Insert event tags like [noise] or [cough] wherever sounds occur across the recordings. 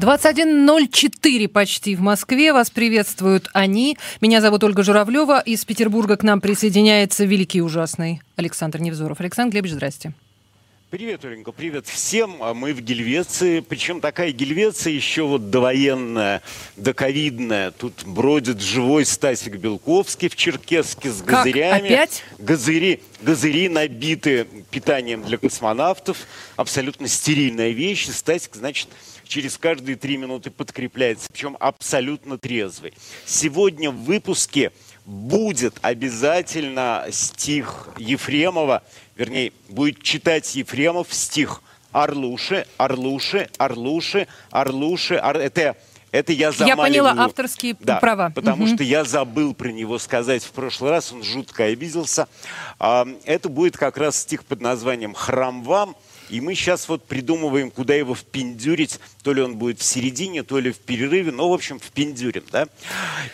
21.04 почти в Москве. Вас приветствуют они. Меня зовут Ольга Журавлева. Из Петербурга к нам присоединяется великий ужасный Александр Невзоров. Александр Глебович, здрасте. Привет, Оленька, привет всем. А Мы в Гельвеции, причем такая Гельвеция еще вот довоенная, доковидная. Тут бродит живой Стасик Белковский в Черкеске с Как? газырями. Опять? Газыри, газыри набиты питанием для космонавтов. Абсолютно стерильная вещь. И Стасик, значит, через каждые три минуты подкрепляется, причем абсолютно трезвый. Сегодня в выпуске будет обязательно стих Ефремова, вернее, будет читать Ефремов стих Орлуши, Орлуши, Орлуши, Орлуши. Ор... Это, это я Я замаливаю. поняла авторские Да, права. потому Мгм. что я забыл про него сказать в прошлый раз, он жутко обиделся. А, Это будет как раз стих под названием «Храм вам», и мы сейчас вот придумываем, куда его впендюрить. То ли он будет в середине, то ли в перерыве, но, в общем, впендюрим, да.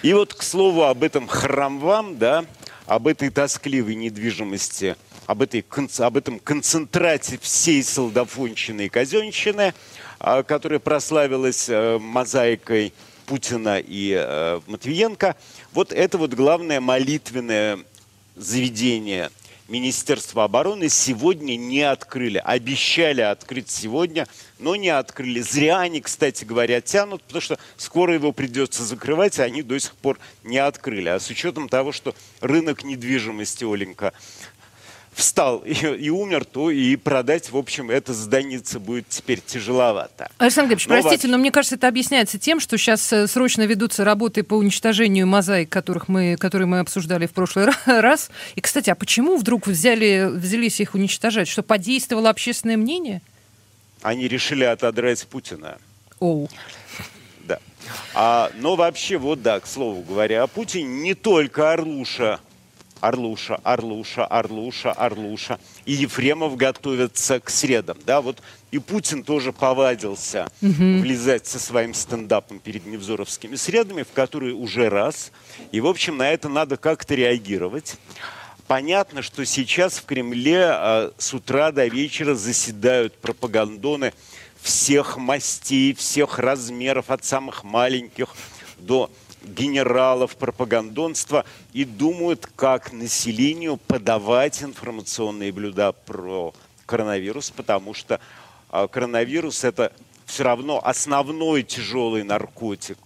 И вот, к слову, об этом «Храм вам», да, об этой тоскливой недвижимости, об, этой, об этом концентрате всей солдафонщины и казенщины, а, которая прославилась э, мозаикой Путина и э, Матвиенко. Вот это вот главное молитвенное заведение Министерства обороны сегодня не открыли. Обещали открыть сегодня, но не открыли. Зря они, кстати говоря, тянут, потому что скоро его придется закрывать, а они до сих пор не открыли. А с учетом того, что рынок недвижимости, Оленька, встал и, и умер, то и продать, в общем, это зданице будет теперь тяжеловато. Александр Глебович, Но простите, вообще- но мне кажется, это объясняется тем, что сейчас э, срочно ведутся работы по уничтожению мозаик, которых мы, которые мы обсуждали в прошлый ра- [laughs] раз. И, кстати, а почему вдруг взяли, взялись их уничтожать? Что подействовало общественное мнение? Они решили отодрать Путина. Оу. Да. А, но вообще, вот да, к слову говоря, о Путине не только Орлуша, Орлуша, Орлуша, Орлуша, Орлуша. И Ефремов готовятся к средам. Да, вот и Путин тоже повадился влезать со своим стендапом перед невзоровскими средами, в которые уже раз. И, в общем, на это надо как-то реагировать. Понятно, что сейчас в Кремле а, с утра до вечера заседают пропагандоны всех мастей, всех размеров, от самых маленьких до генералов пропагандонства и думают, как населению подавать информационные блюда про коронавирус, потому что а, коронавирус это все равно основной тяжелый наркотик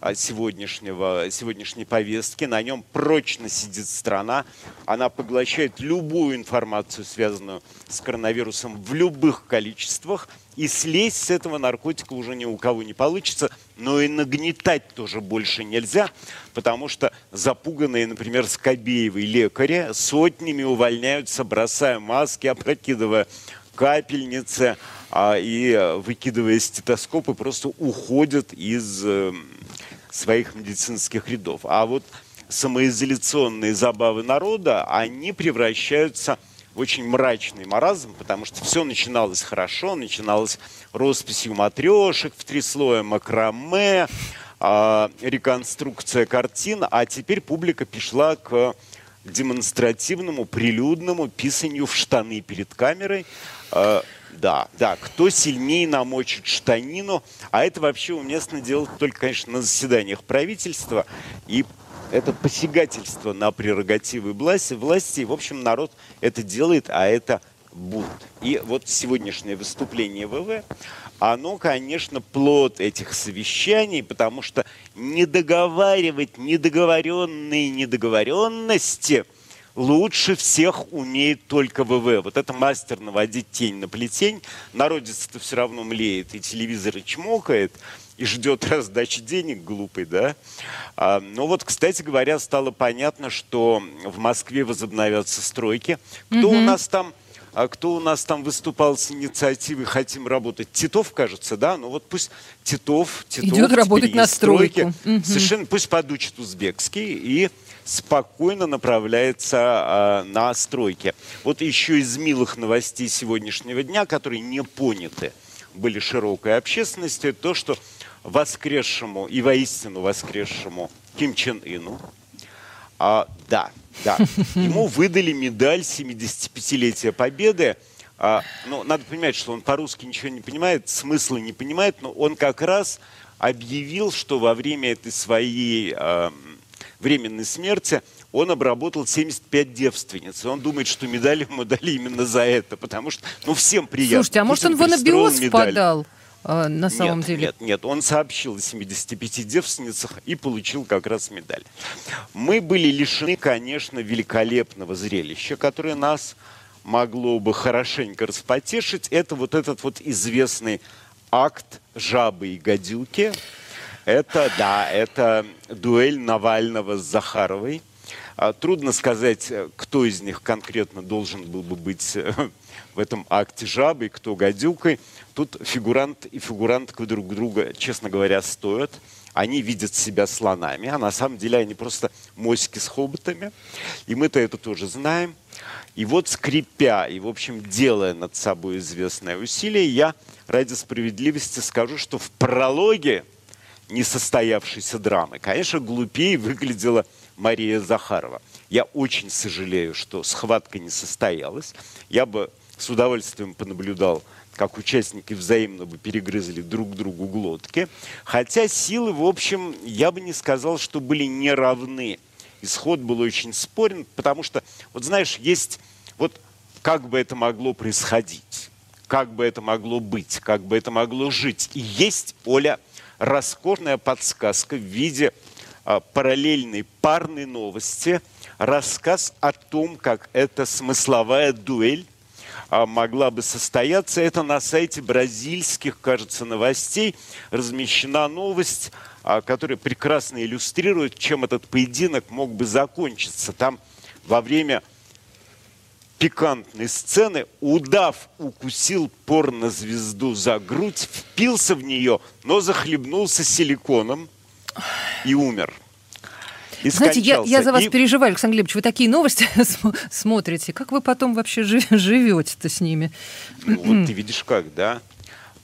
а, сегодняшнего, сегодняшней повестки. На нем прочно сидит страна. Она поглощает любую информацию, связанную с коронавирусом в любых количествах. И слезть с этого наркотика уже ни у кого не получится. Но и нагнетать тоже больше нельзя, потому что запуганные, например, Скобеевой лекари сотнями увольняются, бросая маски, опрокидывая капельницы а, и э, выкидывая стетоскопы, просто уходят из э, своих медицинских рядов. А вот самоизоляционные забавы народа, они превращаются в очень мрачный маразм, потому что все начиналось хорошо, начиналось росписью матрешек в три слоя макраме, а, реконструкция картин, а теперь публика пришла к демонстративному, прилюдному писанию в штаны перед камерой. Э, да, да, кто сильнее намочит штанину, а это вообще уместно делать только, конечно, на заседаниях правительства, и это посягательство на прерогативы власти, власти, в общем, народ это делает, а это бунт. И вот сегодняшнее выступление ВВ, оно, конечно, плод этих совещаний, потому что не договаривать недоговоренные недоговоренности лучше всех умеет только ВВ. Вот это мастер наводить тень на плетень. Народец-то все равно млеет, и телевизор и чмокает, и ждет раздачи денег глупый, да? А, но вот, кстати говоря, стало понятно, что в Москве возобновятся стройки. Кто у нас там а кто у нас там выступал с инициативой «Хотим работать»? Титов, кажется, да? Ну вот пусть Титов, Титов Идет работать на стройку. Мгм. Совершенно пусть подучит узбекский и спокойно направляется а, на стройки. Вот еще из милых новостей сегодняшнего дня, которые не поняты были широкой общественностью, это то, что воскресшему и воистину воскресшему Ким Чен Ыну а, да, да. [laughs] Ему выдали медаль 75-летия Победы А, ну, надо понимать, что он по-русски ничего не понимает, смысла не понимает, но он как раз объявил, что во время этой своей э, временной смерти он обработал 75 девственниц. И он думает, что медаль ему дали именно за это, потому что, ну, всем приятно. Слушайте, а может он в анабиоз впадал? Э, на самом нет, деле? Нет, нет, он сообщил о 75 девственницах и получил как раз медаль. Мы были лишены, конечно, великолепного зрелища, которое нас могло бы хорошенько распотешить. Это вот этот вот известный акт жабы и гадюки. Это, да, это дуэль Навального с Захаровой. А, трудно сказать, кто из них конкретно должен был бы быть [laughs] в этом акте жабой, кто гадюкой. Тут фигурант и фигурантка друг друга, честно говоря, стоят. Они видят себя слонами, а на самом деле они просто моськи с хоботами. И мы-то это тоже знаем. И вот скрипя и, в общем, делая над собой известное усилие, я ради справедливости скажу, что в прологе несостоявшейся драмы, конечно, глупее выглядела Мария Захарова. Я очень сожалею, что схватка не состоялась. Я бы с удовольствием понаблюдал как участники взаимно бы перегрызли друг другу глотки. Хотя силы, в общем, я бы не сказал, что были неравны. Исход был очень спорен, потому что, вот знаешь, есть вот как бы это могло происходить, как бы это могло быть, как бы это могло жить. И есть, Оля, роскошная подсказка в виде а, параллельной парной новости, рассказ о том, как эта смысловая дуэль могла бы состояться. Это на сайте бразильских, кажется, новостей размещена новость, а, которая прекрасно иллюстрирует, чем этот поединок мог бы закончиться. Там во время пикантной сцены удав укусил порнозвезду за грудь, впился в нее, но захлебнулся силиконом и умер. И Знаете, я, я за вас и... переживаю, Александр Глебович. Вы такие новости [laughs] смотрите. Как вы потом вообще [laughs] живете-то с ними? Ну, вот ты видишь как, да?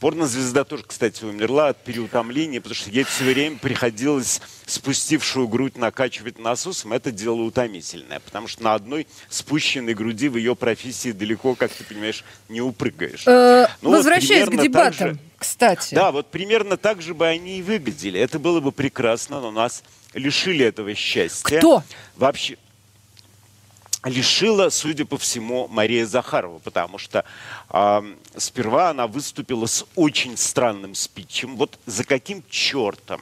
Порнозвезда тоже, кстати, умерла от переутомления, потому что ей все время приходилось спустившую грудь накачивать насосом. Это дело утомительное, потому что на одной спущенной груди в ее профессии далеко, как ты понимаешь, не упрыгаешь. Э, ну, возвращаясь к дебатам, кстати. Да, вот примерно так же бы они и выглядели. Это было бы прекрасно, но нас лишили этого счастья. Кто? Вообще лишила, судя по всему, Мария Захарова, потому что э, сперва она выступила с очень странным спичем. Вот за каким чертом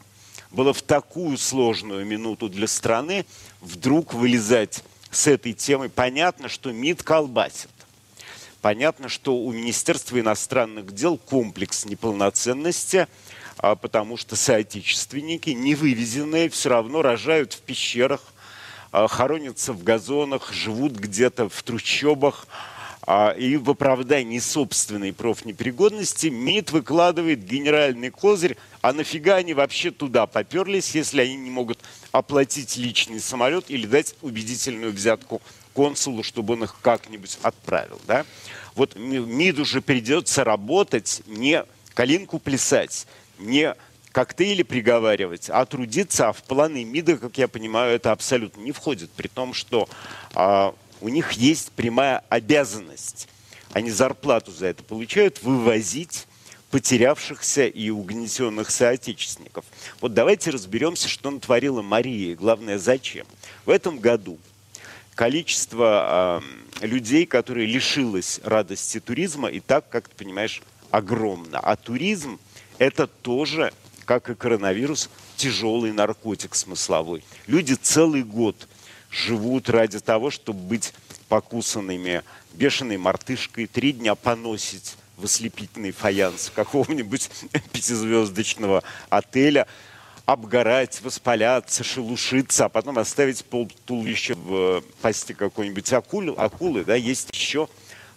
было в такую сложную минуту для страны вдруг вылезать с этой темой? Понятно, что МИД колбасит. Понятно, что у Министерства иностранных дел комплекс неполноценности – а потому что соотечественники, не вывезенные, все равно рожают в пещерах, а, хоронятся в газонах, живут где-то в трущобах. А, и в оправдании собственной профнепригодности МИД выкладывает генеральный козырь, а нафига они вообще туда поперлись, если они не могут оплатить личный самолет или дать убедительную взятку консулу, чтобы он их как-нибудь отправил. Да? Вот МИД уже придется работать, не калинку плясать, не коктейли приговаривать, а трудиться, а в планы МИДа, как я понимаю, это абсолютно не входит, при том, что а, у них есть прямая обязанность, они зарплату за это получают, вывозить потерявшихся и угнетенных соотечественников. Вот давайте разберемся, что натворила Мария, и главное, зачем. В этом году количество э, людей, которые лишилось радости туризма, и так, как ты понимаешь, огромно. А туризм это тоже, как и коронавирус, тяжелый наркотик смысловой. Люди целый год живут ради того, чтобы быть покусанными бешеной мартышкой, три дня поносить в ослепительный фаянс какого-нибудь [laughs] пятизвездочного отеля, обгорать, воспаляться, шелушиться, а потом оставить пол туловища в пасти какой-нибудь акулы, акулы, да, есть еще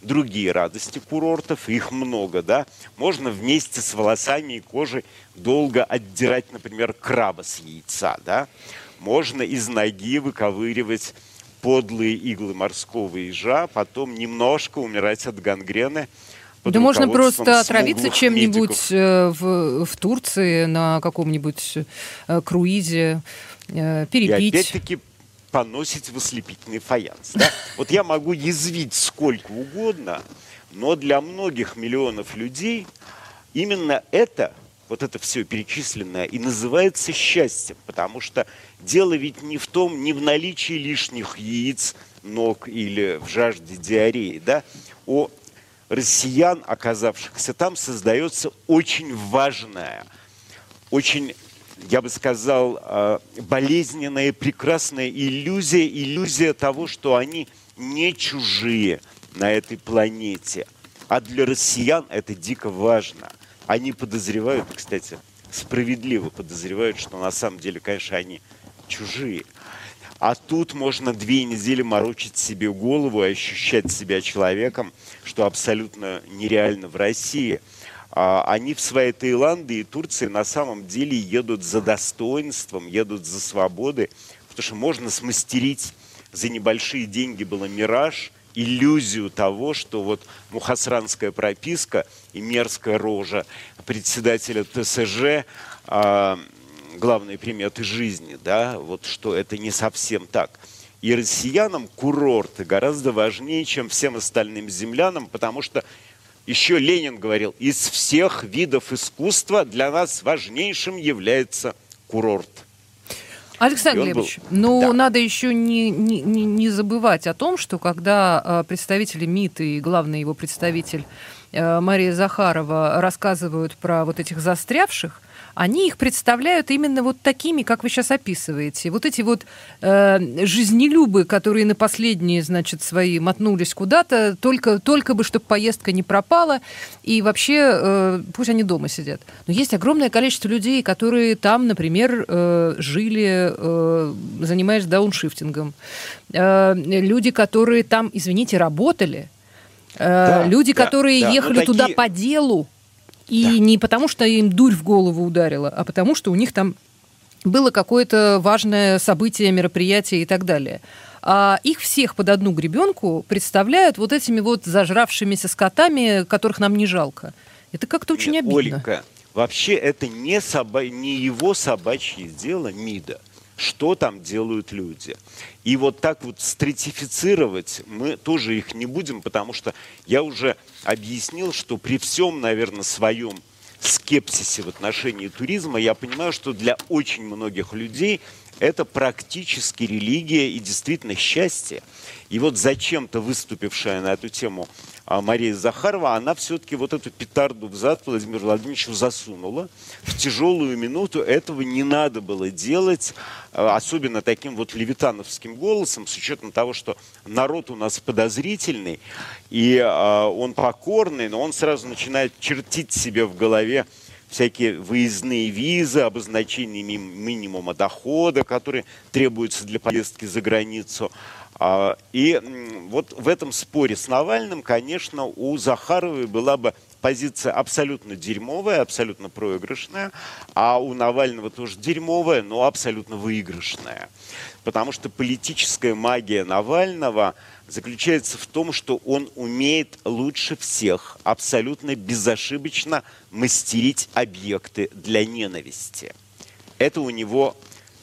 другие радости курортов, их много, да. Можно вместе с волосами и кожей долго отдирать, например, краба с яйца, да. Можно из ноги выковыривать подлые иглы морского ежа, потом немножко умирать от гангрены. Да можно просто отравиться чем-нибудь э, в, в Турции на каком-нибудь э, круизе, э, перепить. И опять-таки поносить в ослепительный фаянс. Да? [laughs] Вот я могу язвить сколько угодно, Но для многих миллионов людей именно это, вот это все перечисленное, и называется счастьем, потому что дело ведь не в том, не в наличии лишних яиц, ног или в жажде диареи, да, у россиян, оказавшихся там, создается очень важная, очень я бы сказал, э, болезненная, прекрасная иллюзия, иллюзия того, что они не чужие на этой планете. А для россиян это дико важно. Они подозревают, кстати, справедливо подозревают, что на самом деле, конечно, они чужие. А тут можно две недели морочить себе голову и ощущать себя человеком, что абсолютно нереально в России – а, они в своей Таиланде и Турции на самом деле едут за достоинством, едут за свободой, потому что можно смастерить за небольшие деньги было мираж, иллюзию того, что вот мухасранская прописка и мерзкая рожа председателя ТСЖ а, главные приметы жизни, да, вот что это не совсем так. И россиянам курорты гораздо важнее, чем всем остальным землянам, потому что еще Ленин говорил, из всех видов искусства для нас важнейшим является курорт. Александр Глебович, был... ну да. надо еще не, не, не забывать о том, что когда э, представители МИД и главный его представитель Мария Захарова рассказывают про вот этих застрявших, они их представляют именно вот такими, как вы сейчас описываете. Вот эти вот э, жизнелюбы, которые на последние, значит, свои мотнулись куда-то, только, только бы, чтобы поездка не пропала, и вообще э, пусть они дома сидят. Но есть огромное количество людей, которые там, например, э, жили, э, занимаясь дауншифтингом. Э, люди, которые там, извините, работали. Э, да, люди, да, которые да, ехали такие... туда по делу. И да. не потому, что им дурь в голову ударила, а потому, что у них там было какое-то важное событие, мероприятие и так далее. А их всех под одну гребенку представляют вот этими вот зажравшимися скотами, которых нам не жалко. Это как-то очень Нет, обидно. Оленька, вообще это не, соба... не его собачье дело МИДа что там делают люди. И вот так вот стратифицировать мы тоже их не будем, потому что я уже объяснил, что при всем, наверное, своем скепсисе в отношении туризма, я понимаю, что для очень многих людей это практически религия и действительно счастье. И вот зачем-то выступившая на эту тему а Мария Захарова, она все-таки вот эту петарду в зад Владимиру Владимировичу засунула. В тяжелую минуту этого не надо было делать, а, особенно таким вот левитановским голосом, с учетом того, что народ у нас подозрительный, и а, он покорный, но он сразу начинает чертить себе в голове всякие выездные визы, обозначение минимума дохода, которые требуются для поездки за границу. А, и вот в этом споре с Навальным, конечно, у Захаровой была бы позиция абсолютно дерьмовая, абсолютно проигрышная, а у Навального тоже дерьмовая, но абсолютно выигрышная. Потому что политическая магия Навального заключается в том, что он умеет лучше всех абсолютно безошибочно мастерить объекты для ненависти. Это у него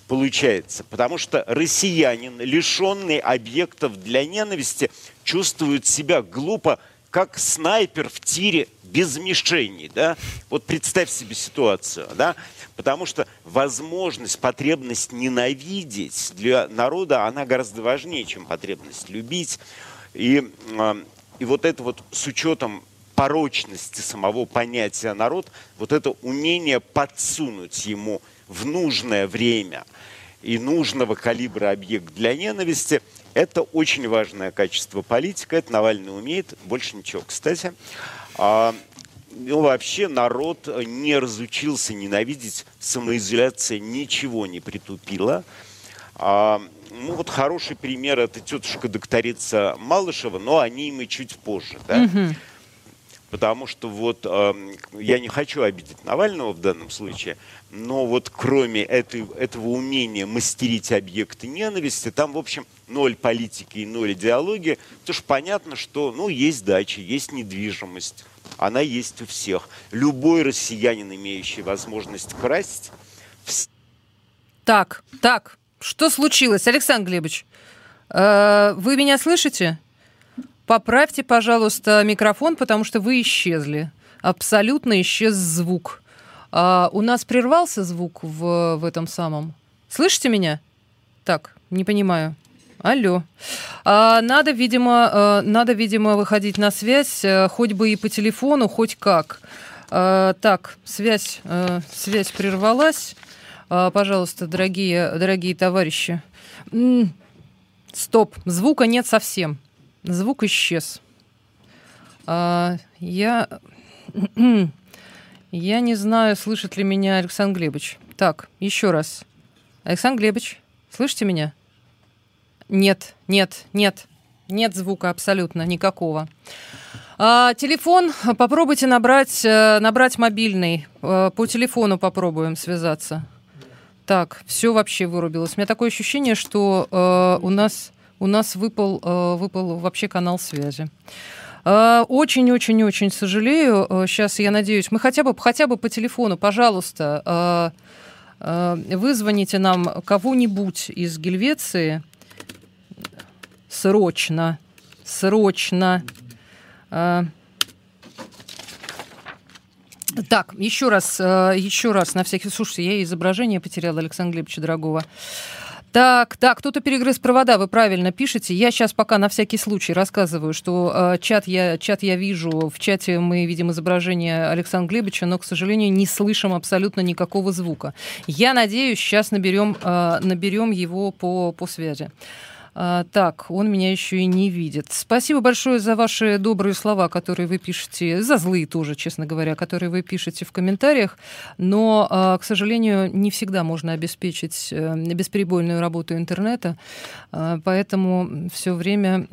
получается. Потому что россиянин, лишенный объектов для ненависти, чувствует себя глупо, как снайпер в тире без мишени. Да? Вот представь себе ситуацию. Да? Потому что возможность, потребность ненавидеть для народа, она гораздо важнее, чем потребность любить. И, а, и вот это вот с учетом порочности самого понятия народ, вот это умение подсунуть ему в нужное время и нужного калибра объект для ненависти, это очень важное качество политика. Это Навальный умеет, больше ничего. Кстати, а, ну, вообще народ не разучился ненавидеть, самоизоляция ничего не притупила. А, ну, вот хороший пример – это тетушка-докторица Малышева, но о ней мы чуть позже. Да? Угу. Потому что вот э, я не хочу обидеть Навального в данном случае, но вот кроме этой, этого умения мастерить объекты ненависти, там, в общем, ноль политики и ноль идеологии, потому что понятно, что ну, есть дача, есть недвижимость, она есть у всех. Любой россиянин, имеющий возможность красть... Так, так, что случилось, Александр Глебович? Э, вы меня слышите? Поправьте, пожалуйста, микрофон, потому что вы исчезли. Абсолютно исчез звук. А, у нас прервался звук в, в этом самом. Слышите меня? Так, не понимаю. Алло. А, надо, видимо, а, надо, видимо, выходить на связь, а, хоть бы и по телефону, хоть как. А, так, связь, а, связь прервалась. А, пожалуйста, дорогие, дорогие товарищи. М-м, стоп, звука нет совсем. Звук исчез. А, я... [clears throat] Я не знаю, слышит ли меня Александр Глебович. Так, еще раз. Александр Глебович, слышите меня? Нет, нет, нет. Нет звука абсолютно никакого. А, телефон попробуйте набрать, э, набрать мобильный. А, по телефону попробуем связаться. Так, все вообще вырубилось. У меня такое ощущение, что э, у нас у нас выпал, э, выпал вообще канал связи. Очень-очень-очень сожалею. Сейчас я надеюсь, мы хотя бы, хотя бы по телефону, пожалуйста, вызвоните нам кого-нибудь из Гельвеции срочно, срочно. А, так, еще раз, а, еще раз, на всякий... Слушайте, я изображение потеряла Александра Глебовича Дорогого. Так, так, кто-то перегрыз провода, вы правильно пишете. Я сейчас пока на всякий случай рассказываю, что э, чат, я, чат я вижу, в чате мы видим изображение Александра Глебовича, но, к сожалению, не слышим абсолютно никакого звука. Я надеюсь, сейчас наберем, э, наберем его по, по связи. А, так, он меня еще и не видит. Спасибо большое за ваши добрые слова, которые вы пишете, за злые тоже, честно говоря, которые вы пишете в комментариях. Но, а, к сожалению, не всегда можно обеспечить э, бесперебойную работу интернета, а, поэтому все время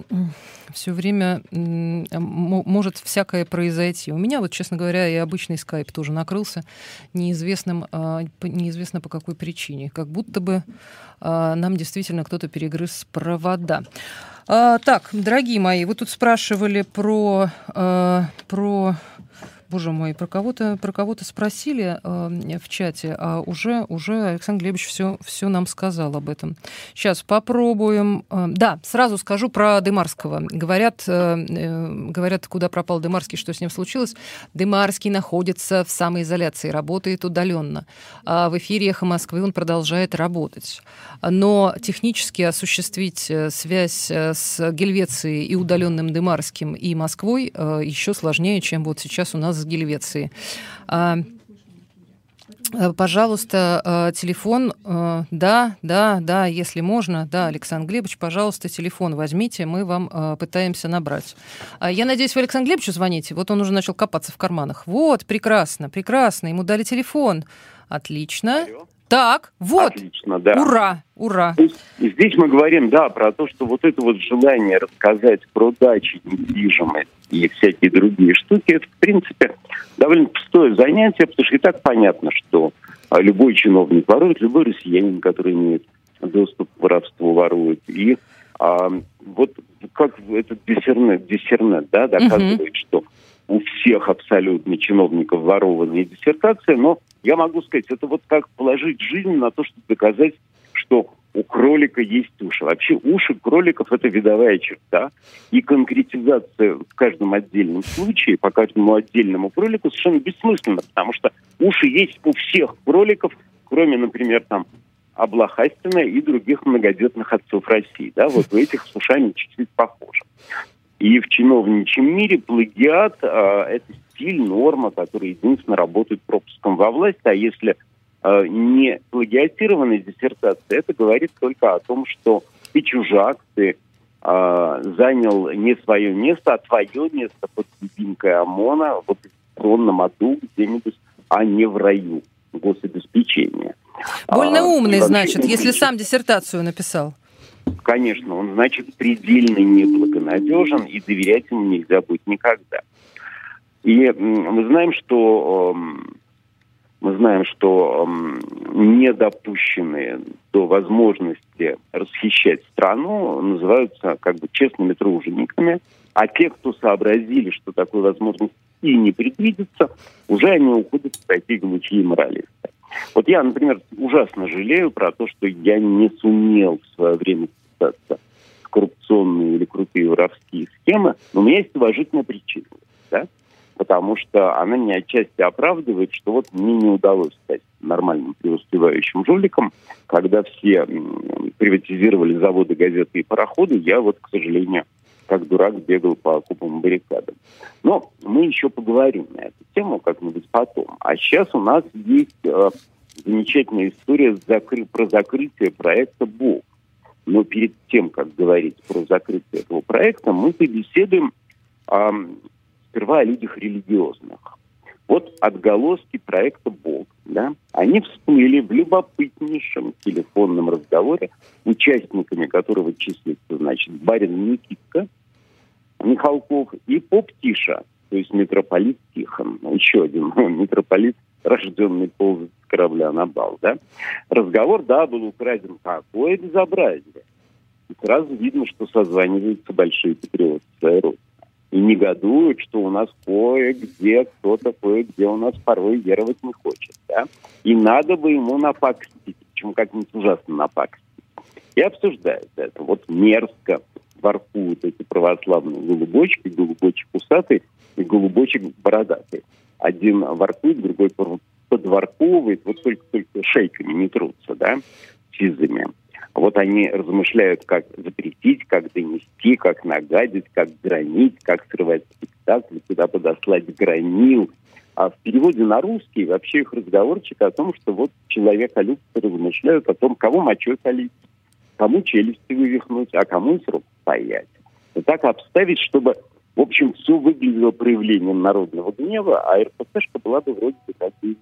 все время может всякое произойти. У меня вот, честно говоря, и обычный скайп тоже накрылся неизвестным, неизвестно по какой причине. Как будто бы нам действительно кто-то перегрыз провода. А, так, дорогие мои, вы тут спрашивали про, а, про боже мой, про кого-то про кого-то спросили э, в чате, а уже уже Александр Глебович все все нам сказал об этом. Сейчас попробуем. Э, да, сразу скажу про Дымарского. Говорят э, э, говорят, куда пропал Дымарский, что с ним случилось. Дымарский находится в самоизоляции, работает удаленно. А в эфире Эхо Москвы он продолжает работать. Но технически осуществить э, связь э, с Гельвецией и удаленным Дымарским и Москвой еще сложнее, чем вот сейчас у нас с Гельвеции. А, э, пожалуйста, э, телефон, э, да, да, да, если можно, да, Александр Глебович, пожалуйста, телефон возьмите, мы вам пытаемся набрать. А, я надеюсь, вы Александру Глебовичу звоните, вот он уже начал копаться в карманах. Вот, прекрасно, прекрасно, ему дали телефон. Отлично. Алло. Так, вот. Отлично, да. Ура, ура. И здесь мы говорим, да, про то, что вот это вот желание рассказать про дачи, недвижимость и всякие другие штуки, это, в принципе, довольно пустое занятие, потому что и так понятно, что а, любой чиновник ворует, любой россиянин, который имеет доступ к воровству, ворует. И а, вот как этот диссернет, диссернет да, доказывает, uh-huh. что у всех абсолютно чиновников ворованные диссертации, но я могу сказать, это вот как положить жизнь на то, чтобы доказать, что у кролика есть уши. Вообще уши кроликов – это видовая черта, и конкретизация в каждом отдельном случае, по каждому отдельному кролику совершенно бессмысленна, потому что уши есть у всех кроликов, кроме, например, там, Облахастина и других многодетных отцов России. Да, вот у этих с ушами чуть-чуть похоже. И в чиновничьем мире плагиат э, это стиль, норма, которая единственно работает пропуском во власть. А если э, не плагиатированная диссертация, это говорит только о том, что ты чужак, ты э, занял не свое место, а твое место под любимкой ОМОНа в оппозиционном аду где-нибудь, а не в раю гособеспечения. Больно а, умный, значит, если сам диссертацию написал. Конечно, он, значит, предельно неблагонадежен, и доверять ему нельзя будет никогда. И мы знаем, что эм, мы знаем, что не допущенные до возможности расхищать страну называются как бы честными тружениками, а те, кто сообразили, что такой возможности и не предвидится, уже они уходят в такие глухие моралисты. Вот я, например, ужасно жалею про то, что я не сумел в свое время записаться коррупционные или крутые воровские схемы, но у меня есть уважительная причина. Да? Потому что она меня отчасти оправдывает, что вот мне не удалось стать нормальным преуспевающим жуликом. Когда все приватизировали заводы, газеты и пароходы, я вот, к сожалению, как дурак бегал по окопам баррикадам. Но мы еще поговорим на эту тему как-нибудь потом. А сейчас у нас есть э, замечательная история закры- про закрытие проекта «Бог». Но перед тем, как говорить про закрытие этого проекта, мы побеседуем э, сперва о людях религиозных. Вот отголоски проекта «Бог», да, они всплыли в любопытнейшем телефонном разговоре, участниками которого числится, значит, барин Никитка Михалков и поп Тиша, то есть митрополит Тихон, еще один [laughs] митрополит, рожденный ползать с корабля на бал, да. Разговор, да, был украден. Какое безобразие! И сразу видно, что созваниваются большие патриоты своей родины и негодуют, что у нас кое-где кто-то кое-где у нас порой веровать не хочет. Да? И надо бы ему напакстить, причем как-нибудь ужасно напакстить. И обсуждают это. Вот мерзко воркуют эти православные голубочки, голубочек усатый и голубочек бородатый. Один воркует, другой подворковывает, вот только-только шейками не трутся, да, сизыми. Вот они размышляют, как запретить, как донести, как нагадить, как гранить, как срывать спектакль, куда подослать гранил. А в переводе на русский вообще их разговорчик о том, что вот человека-любцы размышляют о том, кого мочой полить, кому челюсти вывихнуть, а кому срок паять. И так обставить, чтобы, в общем, все выглядело проявлением народного гнева, а РПЦшка была бы вроде бы как и.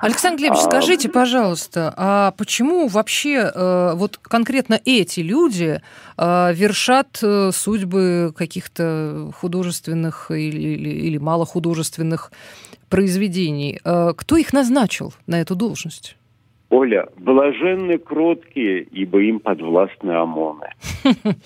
Александр Глебович, а... скажите, пожалуйста, а почему вообще э, вот конкретно эти люди э, вершат э, судьбы каких-то художественных или, или, или малохудожественных произведений? Э, кто их назначил на эту должность? Оля, блаженны кроткие, ибо им подвластны ОМОНы. [laughs]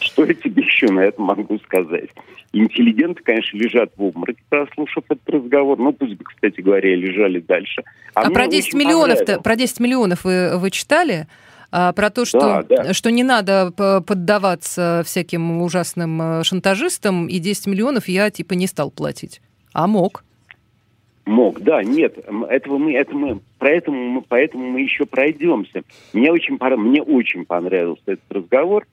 Что я тебе еще на это могу сказать? Интеллигенты, конечно, лежат в обмороке, прослушав этот разговор. Ну, пусть бы, кстати говоря, лежали дальше. А, а про 10 миллионов-то, про 10 миллионов вы, вы читали? А, про то, что, да, да. что не надо поддаваться всяким ужасным э, шантажистам, и 10 миллионов я типа не стал платить. А мог. Мог, да, нет, этого мы, это мы, поэтому мы, поэтому мы еще пройдемся. Мне очень, мне очень понравился этот разговор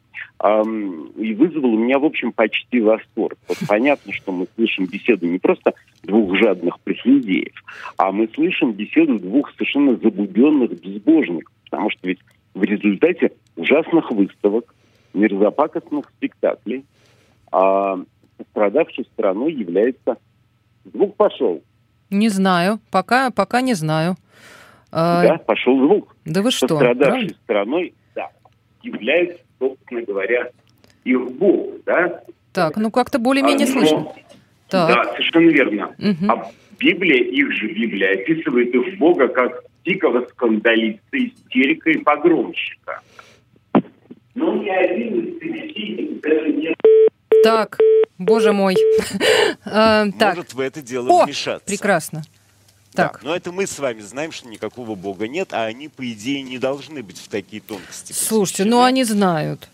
эм, и вызвал у меня, в общем, почти восторг. Вот понятно, что мы слышим беседу не просто двух жадных прохиндеев, а мы слышим беседу двух совершенно забубенных безбожников, потому что ведь в результате ужасных выставок, мерзопакостных спектаклей, а пострадавшей стороной является... Звук пошел. Не знаю, пока, пока не знаю. А, да, пошел звук. Да вы что? Пострадавшей правда? стороной, да, является, собственно говоря, их Бог, да? Так, ну как-то более-менее а, слышно. Так. Да, совершенно верно. Угу. А Библия, их же Библия, описывает их Бога как дикого скандалиста, истерика и погромщика. Но ни один из собеседников даже не так, боже мой. [laughs] А, Может в это дело вмешаться. Прекрасно. Так. Да, но это мы с вами знаем, что никакого бога нет, а они, по идее, не должны быть в такие тонкости. Слушайте, ну они знают.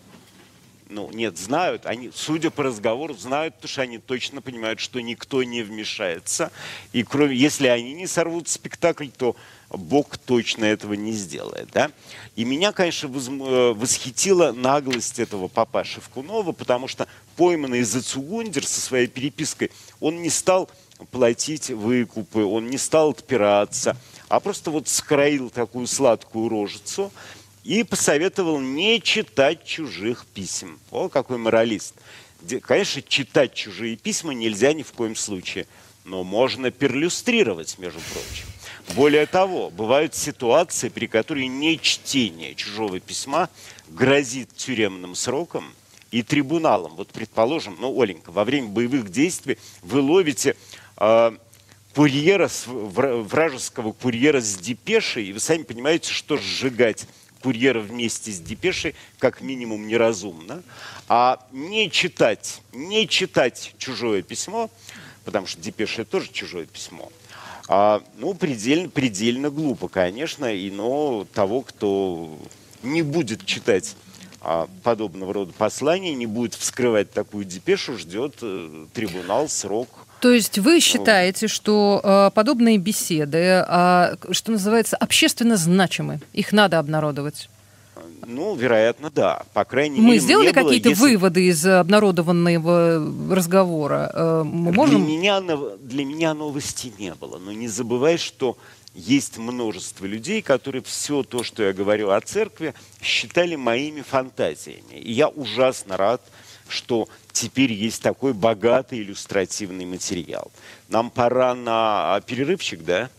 Ну, нет, знают. Они, судя по разговору, знают, потому что они точно понимают, что никто не вмешается. И кроме, если они не сорвут спектакль, то Бог точно этого не сделает. Да? И меня, конечно, э, восхитила наглость этого папа Шевкунова, потому что пойманный за Цугундер со своей перепиской, он не стал платить выкупы, он не стал отпираться, а просто вот скроил такую сладкую рожицу и посоветовал не читать чужих писем. О, какой моралист. Конечно, читать чужие письма нельзя ни в коем случае, но можно перлюстрировать, между прочим. Более того, бывают ситуации, при которых нечтение чужого письма грозит тюремным сроком и трибуналом. Вот, предположим, ну, Оленька, во время боевых действий вы ловите э, курьера, вражеского курьера с депешей, и вы сами понимаете, что сжигать курьера вместе с депешей как минимум неразумно. А не читать, не читать чужое письмо, потому что депеша тоже чужое письмо – а, ну, предельно, предельно глупо, конечно, и, но того, кто не будет читать а, подобного рода послания, не будет вскрывать такую депешу, ждет э, трибунал, срок. То есть вы считаете, что э, подобные беседы, э, что называется, общественно значимы, их надо обнародовать? Ну, вероятно, да. По крайней Мы мере, сделали какие-то если... выводы из обнародованного разговора. Э, мы можем... для, меня, для меня новости не было. Но не забывай, что есть множество людей, которые все то, что я говорю о церкви, считали моими фантазиями. И я ужасно рад, что теперь есть такой богатый иллюстративный материал. Нам пора на а, перерывчик, да?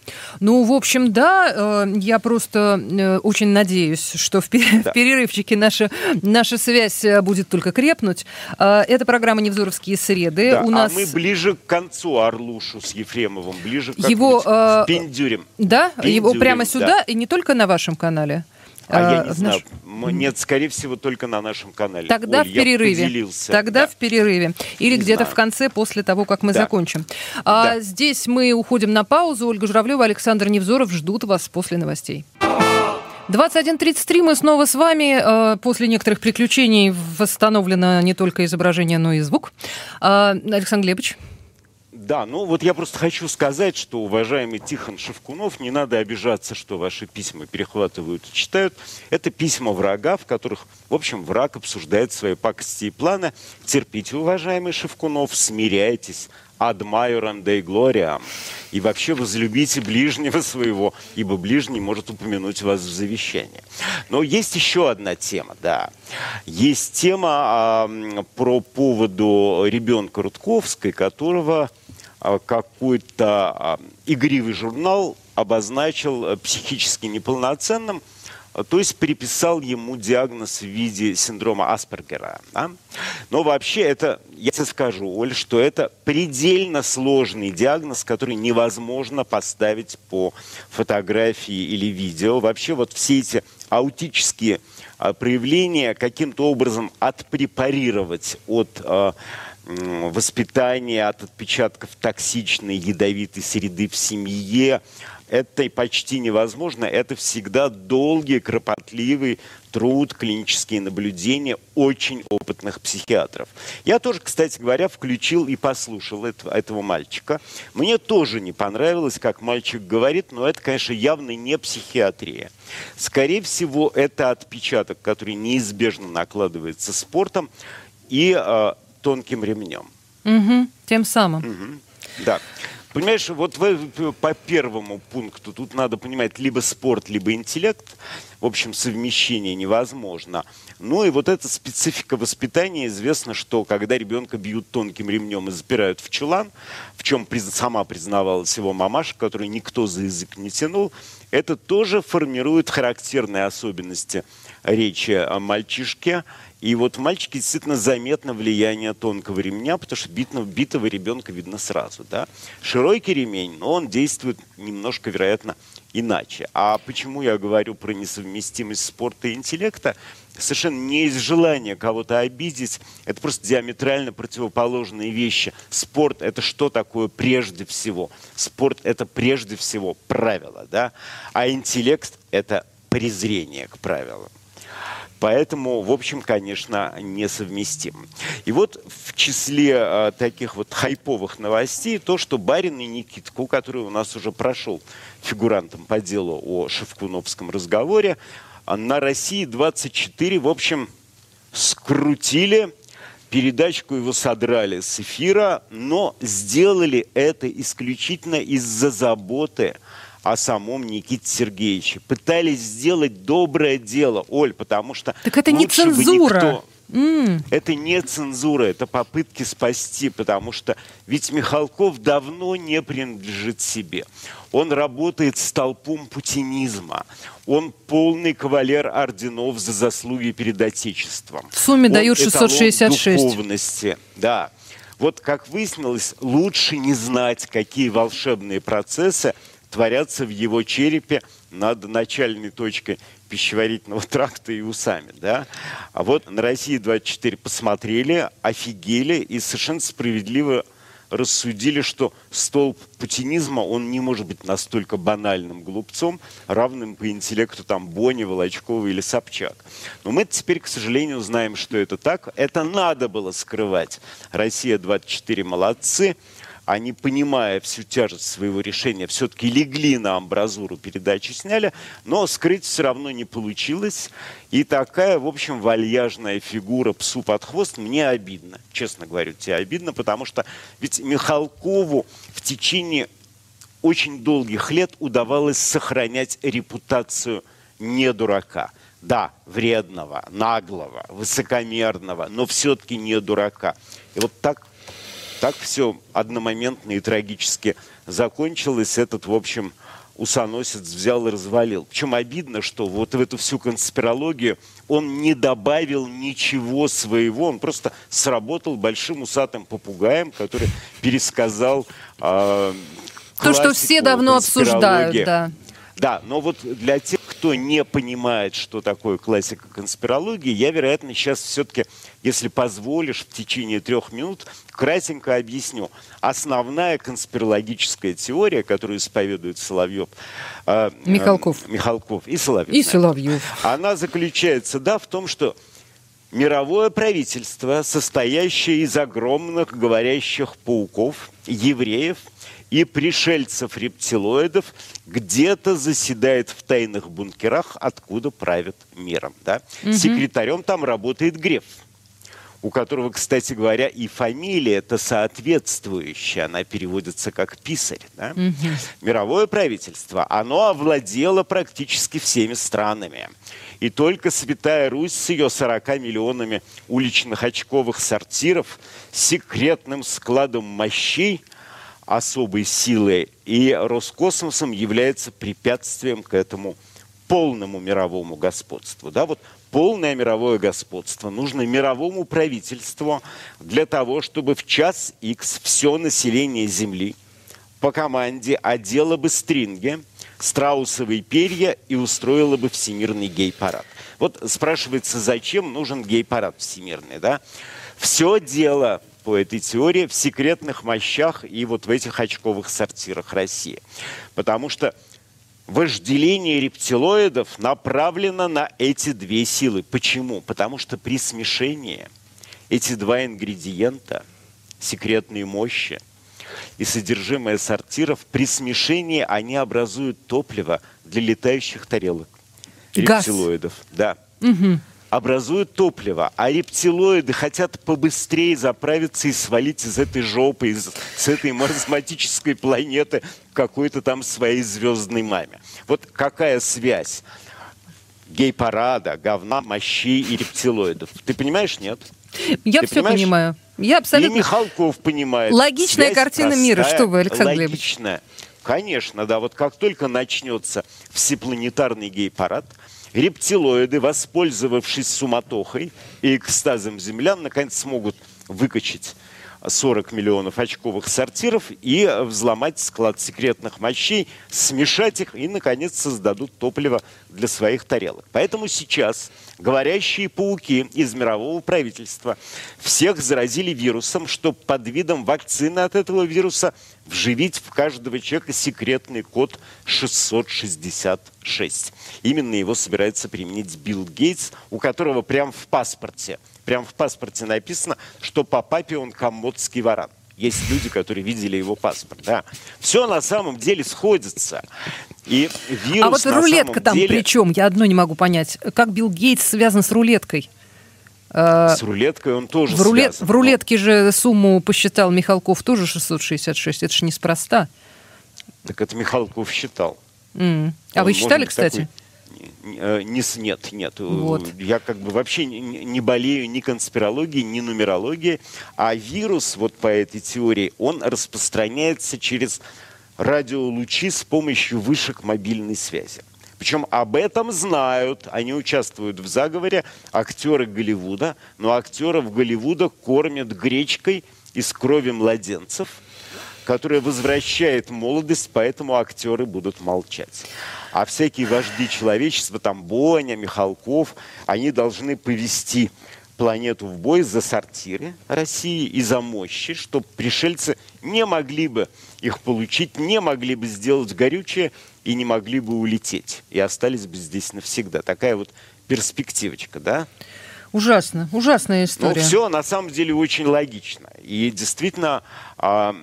Ну, в общем, да. Э, я просто э, очень надеюсь, что в перерывчике наша, наша связь э, будет только крепнуть. Это программа «Невзоровские среды». Да, У нас... А мы ближе к концу Орлушу с Ефремовым, ближе к Его, э... Пиндюрем. Да? Пиндюрем, Его прямо сюда да. и не только на вашем канале? А, а я не знаю. Наш... Нет, скорее всего, только на нашем канале. Тогда Оль, в перерыве. Тогда да. в перерыве. Или где-то в конце, после того, как мы да. закончим. А, да. Здесь мы уходим на паузу. Ольга Журавлева, Александр Невзоров ждут вас после новостей. 21.33 мы снова с вами. Э, после некоторых приключений восстановлено не только изображение, но и звук. А, Александр Глебович. Да, ну вот я просто хочу сказать, что, уважаемый Тихон Шевкунов, не надо обижаться, что ваши письма перехватывают и читают. Это письма врага, в которых, в общем, враг обсуждает свои пакости и планы. Терпите, уважаемый Шевкунов, смиряйтесь. Адмайорам и глориам. И вообще возлюбите ближнего своего, ибо ближний может упомянуть вас в завещании. Но есть еще одна тема, да. Есть тема а, про поводу ребенка Рудковской, которого какой-то а, игривый журнал обозначил э, психически неполноценным, то есть приписал ему диагноз в виде синдрома Аспергера. Да? Но вообще это, я тебе скажу, Оль, что это предельно сложный диагноз, который невозможно поставить по фотографии или видео. Вообще вот все эти аутические а, проявления каким-то образом отпрепарировать от воспитание от отпечатков токсичной ядовитой среды в семье. Это почти невозможно. Это всегда долгий, кропотливый труд, клинические наблюдения очень опытных психиатров. Я тоже, кстати говоря, включил и послушал этого, этого мальчика. Мне тоже не понравилось, как мальчик говорит, но это, конечно, явно не психиатрия. Скорее всего, это отпечаток, который неизбежно накладывается спортом и э, тонким ремнем. Угу, тем самым. Угу, да. Понимаешь, вот вы, по первому пункту тут надо понимать либо спорт, либо интеллект. В общем, совмещение невозможно. Ну и вот эта специфика воспитания. Известно, что когда ребенка бьют тонким ремнем и запирают в чулан, в чем сама признавалась его мамаша, которую никто за язык не тянул, это тоже формирует характерные особенности речи о мальчишке и вот в мальчике действительно заметно влияние тонкого ремня, потому что битного, битого ребенка видно сразу. Да? Широкий ремень, но он действует немножко, вероятно, иначе. А почему я говорю про несовместимость спорта и интеллекта? Совершенно не из желания кого-то обидеть. Это просто диаметрально противоположные вещи. Спорт – это что такое прежде всего? Спорт – это прежде всего правила. Да? А интеллект – это презрение к правилам. Поэтому, в общем, конечно, несовместим. И вот в числе э, таких вот хайповых новостей то, что Барин и Никитку, который у нас уже прошел фигурантом по делу о Шевкуновском разговоре, на России 24, в общем, скрутили передачку его содрали с эфира, но сделали это исключительно из-за заботы о самом Никите Сергеевиче. Пытались сделать доброе дело, Оль, потому что... Так это не цензура. Никто... Mm. Это не цензура, это попытки спасти, потому что ведь Михалков давно не принадлежит себе. Он работает с толпом путинизма. Он полный кавалер орденов за заслуги перед Отечеством. В сумме Он дают 666. духовности. Да. Вот как выяснилось, лучше не знать, какие волшебные процессы творятся в его черепе над начальной точкой пищеварительного тракта и усами. Да? А вот на России 24 посмотрели, офигели и совершенно справедливо рассудили, что столб путинизма, он не может быть настолько банальным глупцом, равным по интеллекту там Бони, Волочкова или Собчак. Но мы теперь, к сожалению, знаем, что это так. Это надо было скрывать. Россия-24 молодцы они, понимая всю тяжесть своего решения, все-таки легли на амбразуру, передачи сняли, но скрыть все равно не получилось. И такая, в общем, вальяжная фигура псу под хвост мне обидно. Честно говорю, тебе обидно, потому что ведь Михалкову в течение очень долгих лет удавалось сохранять репутацию не дурака. Да, вредного, наглого, высокомерного, но все-таки не дурака. И вот так так все одномоментно и трагически закончилось. Этот, в общем, усоносец взял и развалил. Причем обидно, что вот в эту всю конспирологию он не добавил ничего своего, он просто сработал большим усатым попугаем, который пересказал э, то, что все давно обсуждают, да. Да, но вот для тех, кто не понимает, что такое классика конспирологии, я, вероятно, сейчас все-таки, если позволишь, в течение трех минут кратенько объясню. Основная конспирологическая теория, которую исповедует Соловьев, э, Михалков. Э, Михалков и Соловьев. И Соловьев. Она заключается, да, в том, что мировое правительство, состоящее из огромных говорящих пауков, евреев – и пришельцев-рептилоидов где-то заседает в тайных бункерах, откуда правят миром. Да? Угу. Секретарем там работает Греф у которого, кстати говоря, и фамилия это соответствующая, она переводится как писарь. Да? Угу. Мировое правительство, оно овладело практически всеми странами. И только Святая Русь с ее 40 миллионами уличных очковых сортиров, секретным складом мощей – особой силой, и Роскосмосом является препятствием к этому полному мировому господству. Да, вот полное мировое господство нужно мировому правительству для того, чтобы в час X все население Земли по команде одело бы стринги, страусовые перья и устроило бы всемирный гей-парад. Вот спрашивается, зачем нужен гей-парад всемирный, да? Все дело по этой теории в секретных мощах и вот в этих очковых сортирах России. Потому что вожделение рептилоидов направлено на эти две силы. Почему? Потому что при смешении эти два ингредиента, секретные мощи и содержимое сортиров, при смешении они образуют топливо для летающих тарелок. Газ. Рептилоидов. Да. Угу образуют топливо, а рептилоиды хотят побыстрее заправиться и свалить из этой жопы, из, с этой маразматической планеты какой-то там своей звездной маме. Вот какая связь гей-парада, говна, мощей и рептилоидов? Ты понимаешь, нет? Я Ты все понимаешь? понимаю. Я абсолютно... И Михалков понимает. Логичная Связь картина простая, мира. Что вы, Александр Логичная. Конечно, да. Вот как только начнется всепланетарный гей-парад – рептилоиды, воспользовавшись суматохой и экстазом землян, наконец смогут выкачать 40 миллионов очковых сортиров и взломать склад секретных мощей, смешать их и, наконец, создадут топливо для своих тарелок. Поэтому сейчас говорящие пауки из мирового правительства всех заразили вирусом, чтобы под видом вакцины от этого вируса вживить в каждого человека секретный код 666. Именно его собирается применить Билл Гейтс, у которого прямо в паспорте – Прям в паспорте написано, что по папе он комодский варан. Есть люди, которые видели его паспорт. Да. Все на самом деле сходится. И вирус а вот рулетка там деле... при чем? Я одно не могу понять. Как Билл Гейтс связан с рулеткой? Э, с рулеткой он тоже в, рулет, связан. В рулетке же сумму посчитал Михалков тоже 666. Это же неспроста. Так это Михалков считал. Mm. А он, вы считали, кстати? Такой Э, не, нет, нет. Вот. Я как бы вообще не, не болею ни конспирологией, ни нумерологией. А вирус, вот по этой теории, он распространяется через радиолучи с помощью вышек мобильной связи. Причем об этом знают, они участвуют в заговоре актеры Голливуда, но актеров Голливуда кормят гречкой из крови младенцев, которая возвращает молодость, поэтому актеры будут молчать. А всякие вожди человечества, там Боня, Михалков, они должны повести планету в бой за сортиры России и за мощи, чтобы пришельцы не могли бы их получить, не могли бы сделать горючее и не могли бы улететь. И остались бы здесь навсегда. Такая вот перспективочка, да? Ужасно, ужасная история. Ну, все на самом деле очень логично. И действительно, а,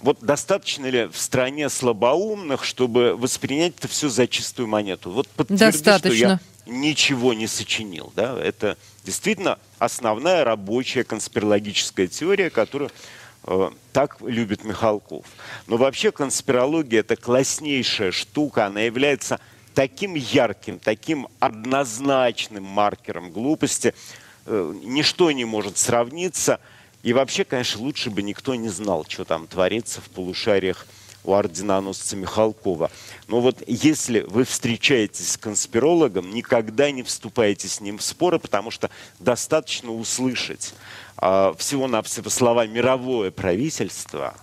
вот достаточно ли в стране слабоумных, чтобы воспринять это все за чистую монету? Вот подтверди, что я ничего не сочинил. Да? Это действительно основная рабочая конспирологическая теория, которую так любит Михалков. Но вообще конспирология – это класснейшая штука, она является таким ярким, таким однозначным маркером глупости, э, ничто не может сравниться. И вообще, конечно, лучше бы никто не знал, что там творится в полушариях у орденоносца Михалкова. Но вот если вы встречаетесь с конспирологом, никогда не вступайте с ним в споры, потому что достаточно услышать э, всего-навсего слова «мировое правительство»,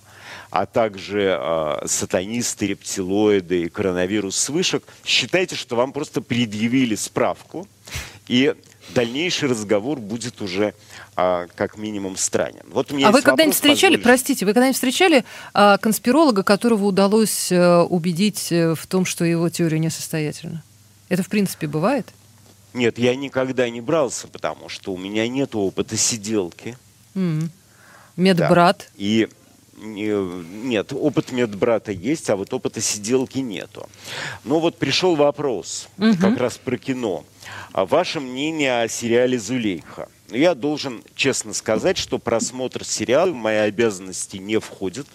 а также э, сатанисты, рептилоиды и коронавирус с вышек, считайте, что вам просто предъявили справку, и дальнейший разговор будет уже а, как минимум странен. Вот а вы когда-нибудь встречали, позволишь... простите, вы когда-нибудь встречали а, конспиролога, которого удалось а, убедить э, в том, что его теория несостоятельна? Это в принципе бывает? Нет, я никогда не брался, потому что у меня нет опыта сиделки. Mm. Медбрат. Да. И нет, опыт медбрата есть, а вот опыта сиделки нету. Но вот пришел вопрос угу. как раз про кино. А ваше мнение о сериале «Зулейха»? Я должен честно сказать, что просмотр сериала в мои обязанности не входит.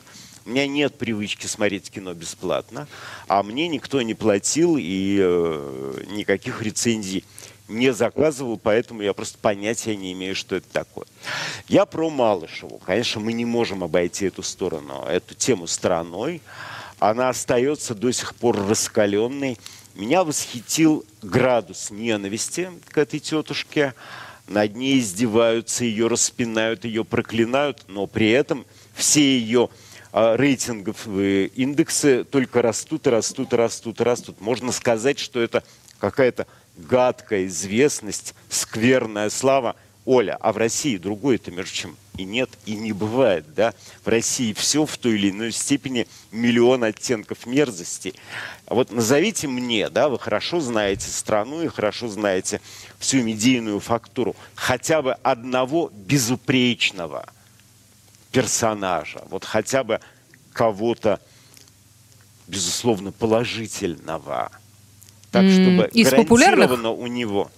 У меня нет привычки смотреть кино бесплатно, а мне никто не платил и э, никаких рецензий не заказывал, поэтому я просто понятия не имею, что это такое. Я про Малышеву. Конечно, мы не можем обойти эту сторону, эту тему стороной. Она остается до сих пор раскаленной. Меня восхитил градус ненависти к этой тетушке. Над ней издеваются, ее распинают, ее проклинают, но при этом все ее а, рейтинговые индексы только растут и растут и растут и растут. Можно сказать, что это какая-то гадкая известность, скверная слава. Оля, а в России другой-то, между чем, и нет, и не бывает, да? В России все в той или иной степени миллион оттенков мерзости. Вот назовите мне, да, вы хорошо знаете страну и хорошо знаете всю медийную фактуру, хотя бы одного безупречного персонажа, вот хотя бы кого-то, безусловно, положительного – так, чтобы из гарантированно у него,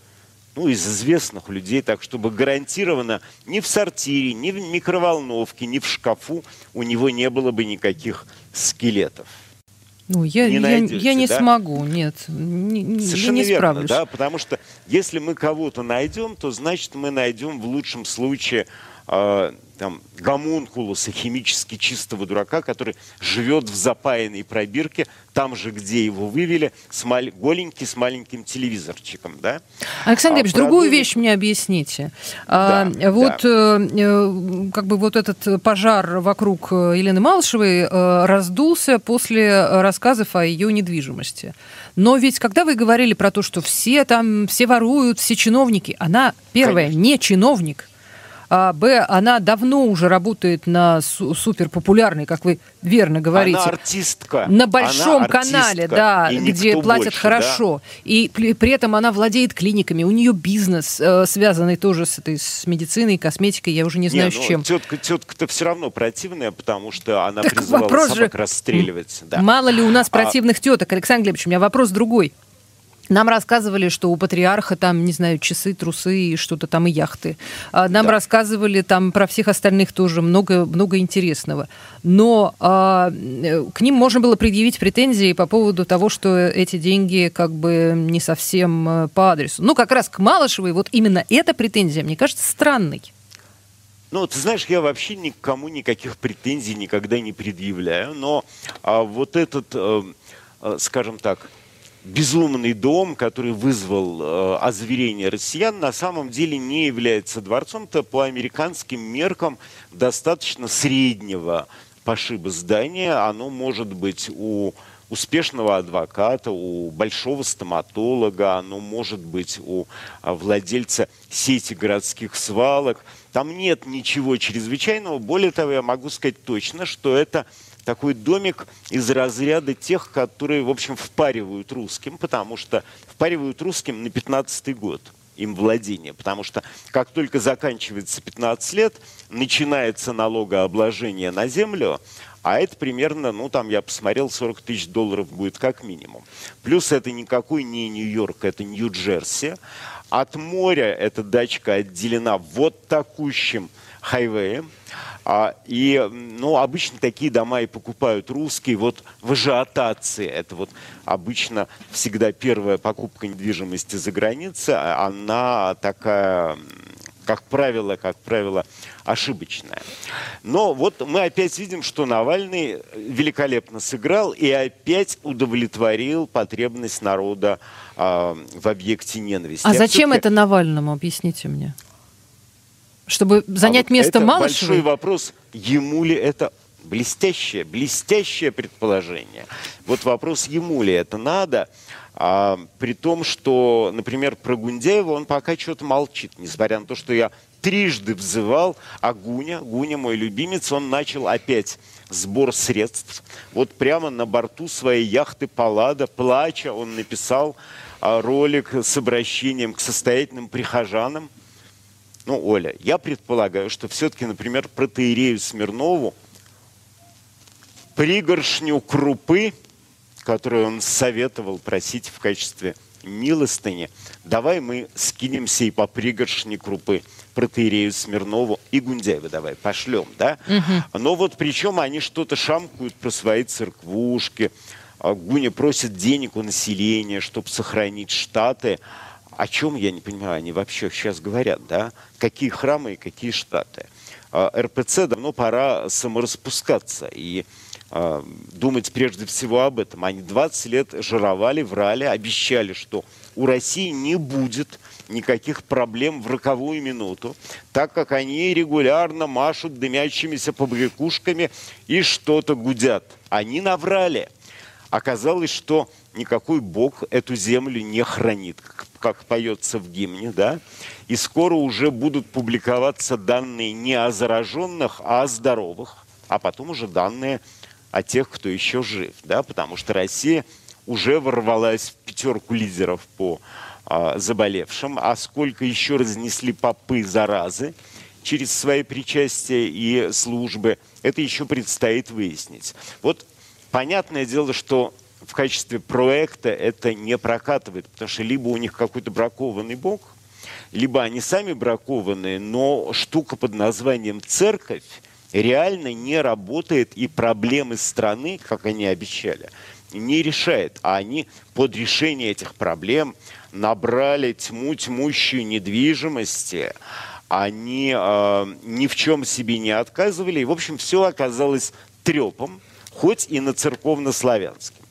ну, из известных людей, так, чтобы гарантированно ни в сортире, ни в микроволновке, ни в шкафу у него не было бы никаких скелетов. Ну, я не, найдете, я, я не да? смогу, нет, не, Совершенно я не верно, справлюсь. да, потому что если мы кого-то найдем, то значит мы найдем в лучшем случае э, там, гомункулуса, химически чистого дурака, который живет в запаянной пробирке, там же, где его вывели, с мал... голенький, с маленьким телевизорчиком. Да? Александр Ильич, а, другую продумать... вещь мне объясните. Да, а, вот да. Э, как бы вот этот пожар вокруг э, Елены Малышевой э, раздулся после рассказов о ее недвижимости. Но ведь когда вы говорили про то, что все там, все воруют, все чиновники, она, первая, Конечно. не чиновник, а, Б, она давно уже работает на су- суперпопулярной, как вы верно говорите. Она артистка. На большом она канале, да, где платят больше, хорошо. Да? И при, при этом она владеет клиниками. У нее бизнес, э, связанный тоже с, этой, с медициной, косметикой, я уже не знаю, не, с ну, чем. Тетка, тетка-то все равно противная, потому что она так призывала собак же... расстреливать. Да. Мало ли у нас а... противных теток, Александр Глебович, у меня вопрос другой. Нам рассказывали, что у патриарха там, не знаю, часы, трусы и что-то там и яхты. А, нам да. рассказывали там про всех остальных тоже много, много интересного. Но а, к ним можно было предъявить претензии по поводу того, что эти деньги как бы не совсем э, по адресу. Ну, как раз к Малышевой вот именно эта претензия, мне кажется, странной. Ну, ты знаешь, я вообще никому никаких претензий никогда не предъявляю, но а, вот этот, э, э, скажем так, безумный дом, который вызвал э, озверение россиян, на самом деле не является дворцом-то по американским меркам достаточно среднего пошиба здания. Оно может быть у успешного адвоката, у большого стоматолога, оно может быть у а, владельца сети городских свалок. Там нет ничего чрезвычайного. Более того, я могу сказать точно, что это такой домик из разряда тех, которые, в общем, впаривают русским, потому что впаривают русским на 15 год им владение. Потому что как только заканчивается 15 лет, начинается налогообложение на землю, а это примерно, ну там я посмотрел, 40 тысяч долларов будет как минимум. Плюс это никакой не Нью-Йорк, это Нью-Джерси. От моря эта дачка отделена вот такущим хайвеем. А, и, ну, обычно такие дома и покупают русские. Вот в ажиотации, это вот обычно всегда первая покупка недвижимости за границей, а она такая как правило, как правило, ошибочная. Но вот мы опять видим, что Навальный великолепно сыграл и опять удовлетворил потребность народа э, в объекте ненависти. А, а зачем это Навальному, объясните мне? Чтобы занять а вот место это Малышевой? большой вопрос, ему ли это блестящее, блестящее предположение. Вот вопрос, ему ли это надо. А, при том, что, например, про Гундяева он пока что-то молчит, несмотря на то, что я трижды взывал, а Гуня, Гуня мой любимец, он начал опять сбор средств. Вот прямо на борту своей яхты Паллада, плача, он написал а, ролик с обращением к состоятельным прихожанам. Ну, Оля, я предполагаю, что все-таки, например, протеерею Смирнову пригоршню крупы – которую он советовал просить в качестве милостыни, давай мы скинемся и по пригоршне крупы протеерею Смирнову и Гундяева давай пошлем, да? Угу. Но вот причем они что-то шамкают про свои церквушки. А Гуня просит денег у населения, чтобы сохранить штаты. О чем, я не понимаю, они вообще сейчас говорят, да? Какие храмы и какие штаты? А РПЦ давно пора самораспускаться. И а, думать прежде всего об этом. Они 20 лет жировали, врали, обещали, что у России не будет никаких проблем в роковую минуту, так как они регулярно машут дымящимися побрякушками и что-то гудят. Они наврали. Оказалось, что никакой бог эту землю не хранит, как, поется в гимне, да? И скоро уже будут публиковаться данные не о зараженных, а о здоровых, а потом уже данные о тех, кто еще жив, да, потому что Россия уже ворвалась в пятерку лидеров по а, заболевшим, а сколько еще разнесли попы заразы через свои причастия и службы, это еще предстоит выяснить. Вот понятное дело, что в качестве проекта это не прокатывает, потому что либо у них какой-то бракованный бог, либо они сами бракованные, но штука под названием церковь реально не работает и проблемы страны, как они обещали, не решает. А они под решение этих проблем набрали тьму тьмущую недвижимости, они э, ни в чем себе не отказывали. И, в общем, все оказалось трепом, хоть и на церковно-славянском.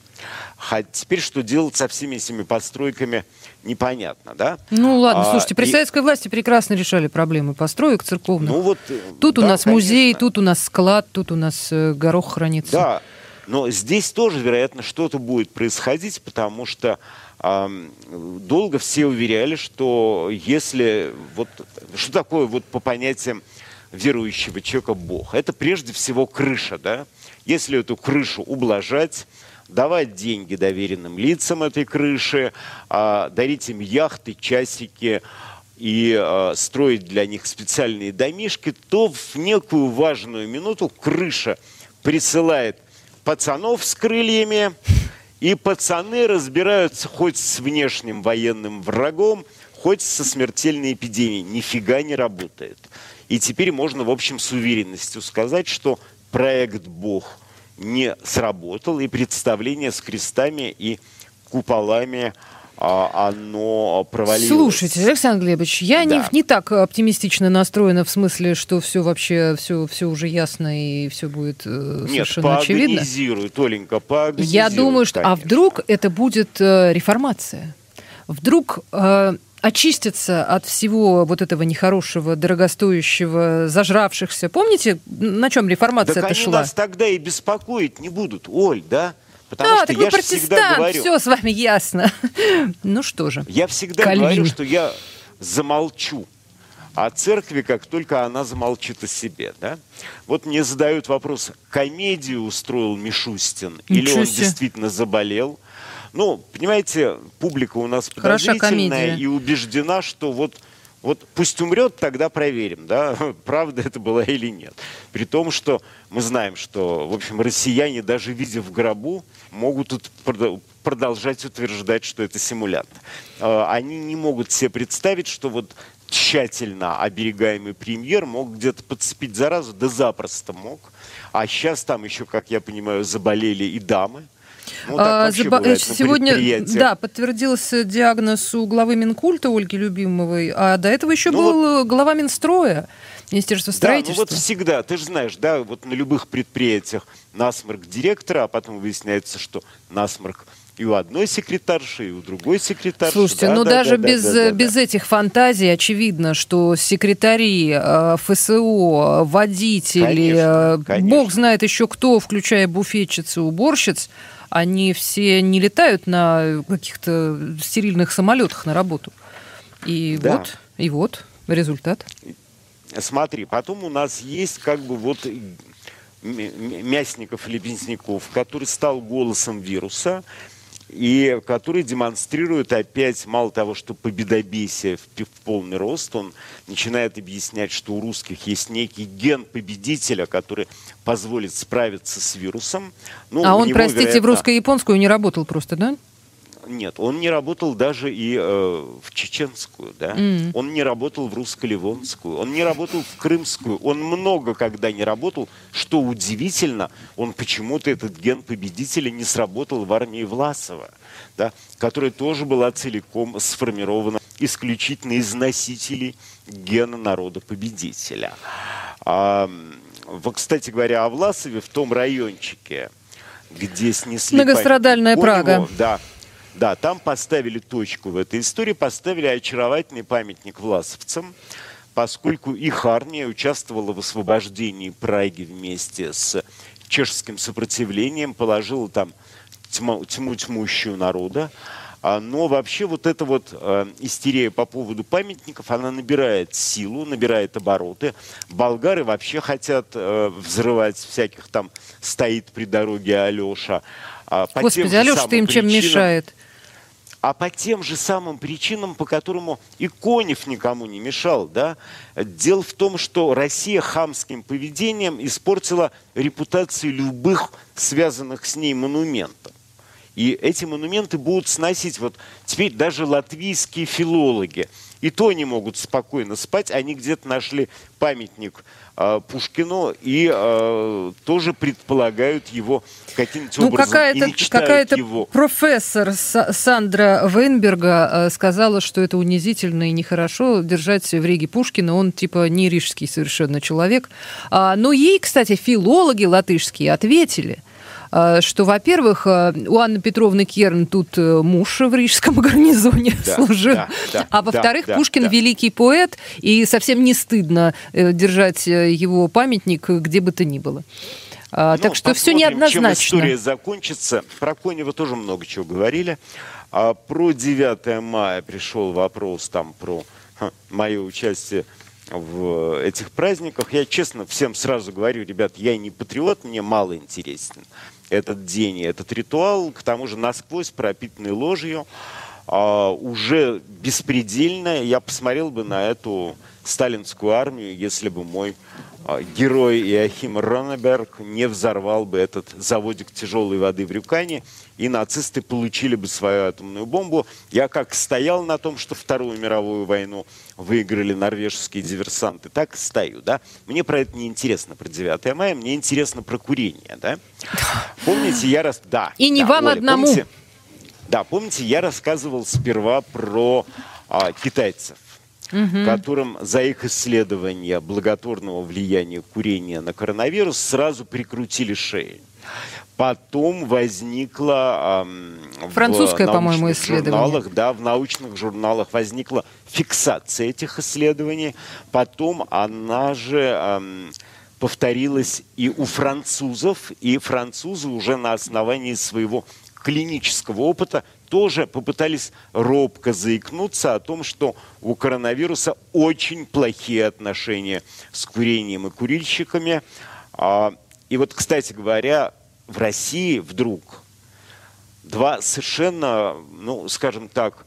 А теперь что делать со всеми этими постройками – непонятно, да? Ну ладно, а, слушайте, при и... советской власти прекрасно решали проблемы построек церковных. Ну вот, э, тут да, у нас конечно. музей, тут у нас склад, тут у нас э, горох хранится. Да, но здесь тоже, вероятно, что-то будет происходить, потому что э, долго все уверяли, что если вот что такое вот по понятиям верующего человека Бог, это прежде всего крыша, да? Если эту крышу ублажать, давать деньги доверенным лицам этой крыши, а, дарить им яхты, часики и а, строить для них специальные домишки, то в некую важную минуту крыша присылает пацанов с крыльями, и пацаны разбираются хоть с внешним военным врагом, хоть со смертельной эпидемией. Нифига не работает. И теперь можно, в общем, с уверенностью сказать, что проект «Бог» не сработал, и представление с крестами и куполами а, оно провалилось. Слушайте, Александр Глебович, я да. не, не так оптимистично настроена в смысле, что все вообще все, все уже ясно и все будет э, Нет, совершенно очевидно. Нет, Толенька, поагонизируй. Я думаю, что... А конечно. А вдруг это будет э, реформация? Вдруг... Э, очиститься от всего вот этого нехорошего, дорогостоящего, зажравшихся. Помните, на чем реформация так шла? нас тогда и беспокоить не будут, Оль, да? Потому да, что я же всегда говорю... все с вами ясно. [laughs] ну что же. Я всегда Кальвин. говорю, что я замолчу о церкви, как только она замолчит о себе. Да? Вот мне задают вопрос, комедию устроил Мишустин или он действительно заболел? Ну, понимаете, публика у нас подозрительная и убеждена, что вот вот пусть умрет, тогда проверим, да, [laughs] правда это была или нет. При том, что мы знаем, что, в общем, россияне, даже видя в гробу, могут продолжать утверждать, что это симулянт. А, они не могут себе представить, что вот тщательно оберегаемый премьер мог где-то подцепить заразу, да запросто мог. А сейчас там еще, как я понимаю, заболели и дамы. Ну, а, Заба... Сегодня, да, подтвердился диагноз у главы Минкульта Ольги Любимовой, а до этого еще ну, был вот... глава Минстроя. Министерство строительства. Да, ну вот всегда, ты же знаешь, да, вот на любых предприятиях насморк директора, а потом выясняется, что насморк и у одной секретарши, и у другой секретарши. Слушайте, да, ну да, даже да, без, да, да, без да. этих фантазий очевидно, что секретари, э, ФСО, водители, конечно, э, конечно. бог знает еще кто, включая буфетчиц и уборщиц, они все не летают на каких-то стерильных самолетах на работу. И да. вот, и вот результат. Смотри, потом у нас есть как бы вот Мясников Мясников, который стал голосом вируса, и который демонстрирует опять, мало того, что победобесие в, в полный рост, он начинает объяснять, что у русских есть некий ген победителя, который позволит справиться с вирусом. Ну, а он, него, простите, вероятно... в русско-японскую не работал просто, да? Нет, он не работал даже и э, в чеченскую, да. Mm. Он не работал в русско-ливонскую, он не работал в крымскую, он много когда не работал. Что удивительно, он почему-то этот ген победителя не сработал в армии Власова, да, которая тоже была целиком сформирована исключительно из носителей гена народа-победителя. А, вот, кстати говоря, о Власове в том райончике, где снесли... Многострадальная Прага. Него, да, да, там поставили точку в этой истории, поставили очаровательный памятник власовцам, поскольку их армия участвовала в освобождении Праги вместе с чешским сопротивлением, положила там тьму, тьму тьмущую народа. А, но вообще вот эта вот э, истерия по поводу памятников, она набирает силу, набирает обороты. Болгары вообще хотят э, взрывать всяких там «Стоит при дороге Алеша». А, Господи, Алеша-то им чем мешает? А по тем же самым причинам, по которому и Конев никому не мешал. Да? Дело в том, что Россия хамским поведением испортила репутацию любых связанных с ней монументов. И эти монументы будут сносить вот теперь даже латвийские филологи. И то не могут спокойно спать. Они где-то нашли памятник э, Пушкину и э, тоже предполагают его каким-то ну, образом какая-то, и какая-то его. профессор Сандра Вейнберга э, сказала, что это унизительно и нехорошо держать в Риге Пушкина. Он типа не рижский совершенно человек. А, но ей, кстати, филологи латышские ответили – что, во-первых, э, у Анны Петровны Керн тут э, муж в рижском [laughs] гарнизоне да, служил, да, да, а во-вторых, да, Пушкин да. великий поэт, и совсем не стыдно держать его памятник где бы то ни было. А, ну, так что все неоднозначно. Чем история закончится. Про Конева тоже много чего говорили. А про 9 мая пришел вопрос там про ха, мое участие в этих праздниках. Я честно всем сразу говорю, ребят, я не патриот, мне мало интересен этот день и этот ритуал, к тому же насквозь пропитанный ложью, а, уже беспредельно. Я посмотрел бы на эту сталинскую армию, если бы мой а, герой Иохим Роннеберг не взорвал бы этот заводик тяжелой воды в Рюкане, и нацисты получили бы свою атомную бомбу. Я как стоял на том, что Вторую мировую войну выиграли норвежские диверсанты, так и стою. Да? Мне про это не интересно, про 9 мая, мне интересно про курение. Да? Помните, я раз... Да, и не да, вам Оля, одному. Помните... Да, помните, я рассказывал сперва про а, китайцев угу. которым за их исследование благотворного влияния курения на коронавирус сразу прикрутили шеи. Потом возникла французское, по-моему, исследование. Журналах, да, в научных журналах возникла фиксация этих исследований. Потом она же эм, повторилось и у французов, и французы уже на основании своего клинического опыта тоже попытались робко заикнуться о том, что у коронавируса очень плохие отношения с курением и курильщиками. А, и вот, кстати говоря, в России вдруг два совершенно, ну, скажем так,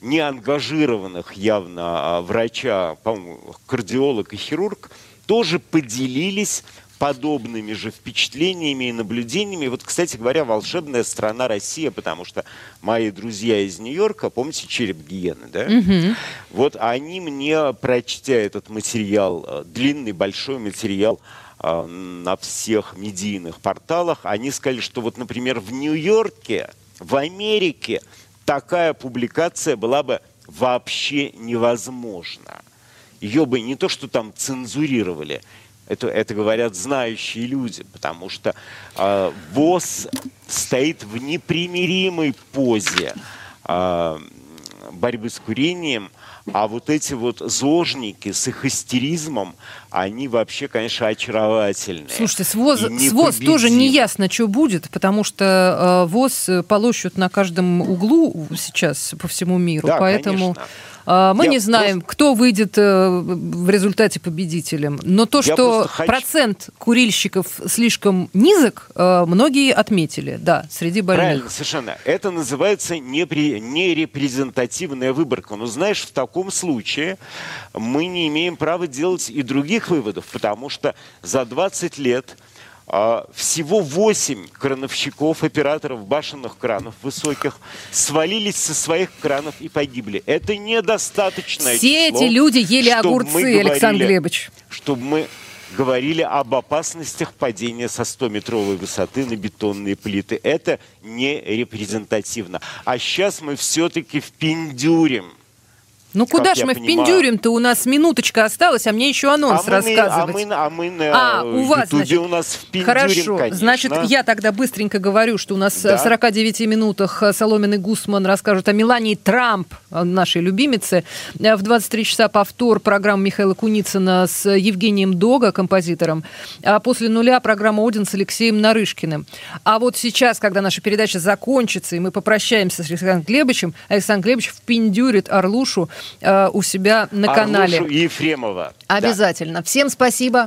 неангажированных явно а, врача, по-моему, кардиолог и хирург, тоже поделились подобными же впечатлениями и наблюдениями. Вот, кстати говоря, волшебная страна Россия, потому что мои друзья из Нью-Йорка, помните череп гиены, да? Угу. Вот они мне, прочтя этот материал, э, длинный большой материал э, на всех медийных порталах, они сказали, что вот, например, в Нью-Йорке, в Америке такая публикация была бы вообще невозможна. Ее бы не то, что там цензурировали, это, это говорят знающие люди, потому что э, ВОЗ стоит в непримиримой позе э, борьбы с курением, а вот эти вот зожники с их истеризмом, они вообще, конечно, очаровательные. Слушайте, с ВОЗ, с ВОЗ тоже не ясно, что будет, потому что э, ВОЗ полощут на каждом углу сейчас по всему миру, да, поэтому... Конечно. А, мы Я не знаем, просто... кто выйдет э, в результате победителем. Но то, Я что хочу... процент курильщиков слишком низок, э, многие отметили, да, среди больных. Правильно, совершенно. Это называется непри... нерепрезентативная выборка. Но знаешь, в таком случае мы не имеем права делать и других выводов, потому что за 20 лет всего 8 крановщиков, операторов башенных кранов высоких свалились со своих кранов и погибли. Это недостаточно. Все число, эти люди ели огурцы, говорили, Александр Глебович. Чтобы мы говорили об опасностях падения со 100-метровой высоты на бетонные плиты. Это не репрезентативно. А сейчас мы все-таки впендюрим ну куда ж мы впендюрим-то? У нас минуточка осталась, а мне еще анонс а рассказывать. Мы, а мы, а мы на а, у вас, значит, у нас впендюрим, Хорошо, конечно. значит, я тогда быстренько говорю, что у нас да. в 49 минутах Соломин и Гусман расскажут о Мелании Трамп, нашей любимице. В 23 часа повтор программы Михаила Куницына с Евгением Дога, композитором. А после нуля программа «Один» с Алексеем Нарышкиным. А вот сейчас, когда наша передача закончится, и мы попрощаемся с Александром Глебовичем, Александр Глебович впендюрит Орлушу э, у себя на канале. Ефремова. Обязательно. Да. Всем спасибо.